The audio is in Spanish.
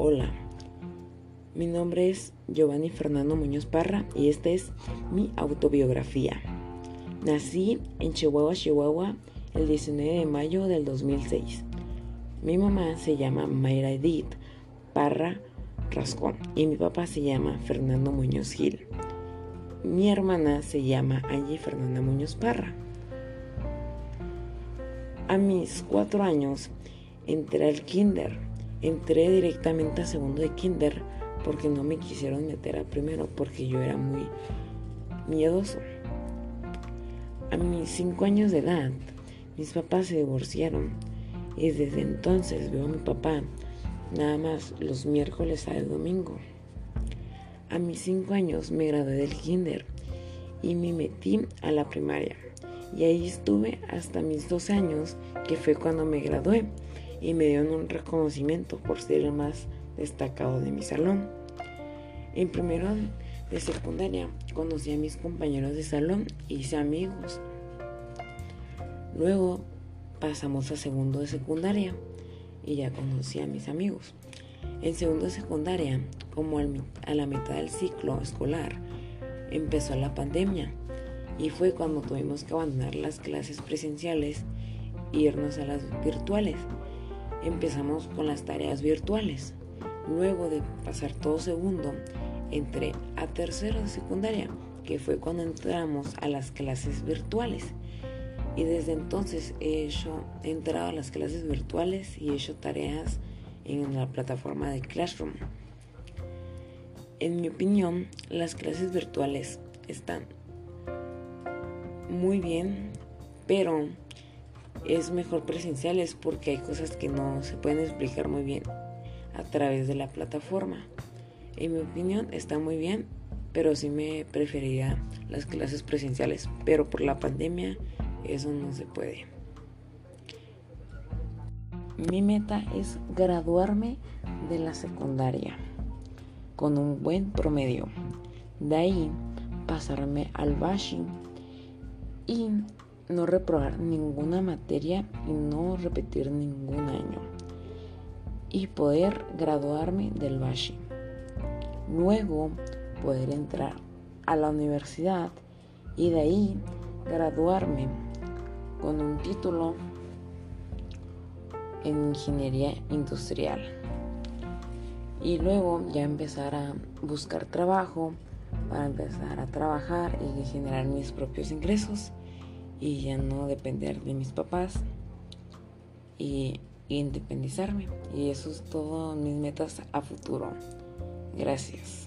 Hola, mi nombre es Giovanni Fernando Muñoz Parra y esta es mi autobiografía. Nací en Chihuahua, Chihuahua, el 19 de mayo del 2006. Mi mamá se llama Mayra Edith Parra Rascón y mi papá se llama Fernando Muñoz Gil. Mi hermana se llama Angie Fernanda Muñoz Parra. A mis cuatro años entré al kinder entré directamente a segundo de kinder porque no me quisieron meter a primero porque yo era muy miedoso. A mis cinco años de edad, mis papás se divorciaron y desde entonces veo a mi papá nada más los miércoles al domingo. A mis cinco años me gradué del kinder y me metí a la primaria y ahí estuve hasta mis dos años que fue cuando me gradué y me dieron un reconocimiento por ser el más destacado de mi salón. En primero de secundaria conocí a mis compañeros de salón y hice amigos. Luego pasamos a segundo de secundaria y ya conocí a mis amigos. En segundo de secundaria, como a la mitad del ciclo escolar, empezó la pandemia y fue cuando tuvimos que abandonar las clases presenciales e irnos a las virtuales empezamos con las tareas virtuales. Luego de pasar todo segundo, entré a tercero de secundaria, que fue cuando entramos a las clases virtuales. Y desde entonces he hecho, he entrado a las clases virtuales y he hecho tareas en la plataforma de Classroom. En mi opinión, las clases virtuales están muy bien, pero es mejor presenciales porque hay cosas que no se pueden explicar muy bien a través de la plataforma. En mi opinión está muy bien, pero sí me preferiría las clases presenciales, pero por la pandemia eso no se puede. Mi meta es graduarme de la secundaria con un buen promedio. De ahí pasarme al bashing y no reprobar ninguna materia y no repetir ningún año y poder graduarme del Bashi. Luego poder entrar a la universidad y de ahí graduarme con un título en ingeniería industrial. Y luego ya empezar a buscar trabajo para empezar a trabajar y generar mis propios ingresos y ya no depender de mis papás y, independizarme. Y eso es todo mis metas a futuro. Gracias.